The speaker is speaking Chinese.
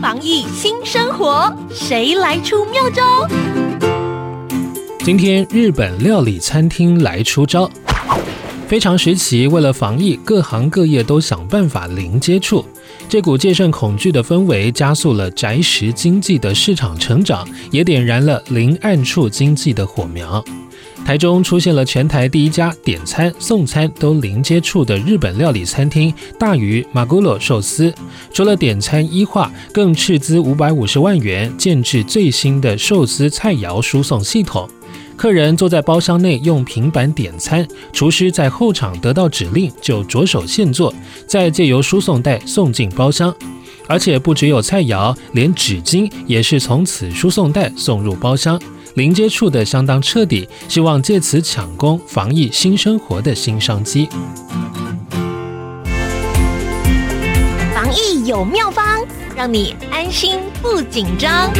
防疫新生活，谁来出妙招？今天日本料理餐厅来出招。非常时期，为了防疫，各行各业都想办法零接触。这股戒慎恐惧的氛围，加速了宅食经济的市场成长，也点燃了零暗处经济的火苗。台中出现了全台第一家点餐送餐都零接触的日本料理餐厅——大鱼马古罗寿司。除了点餐一化，更斥资五百五十万元建置最新的寿司菜肴输送系统。客人坐在包厢内用平板点餐，厨师在后场得到指令就着手现做，再借由输送带送进包厢。而且不只有菜肴，连纸巾也是从此输送带送入包厢，零接触的相当彻底，希望借此抢攻防疫新生活的新商机。防疫有妙方，让你安心不紧张。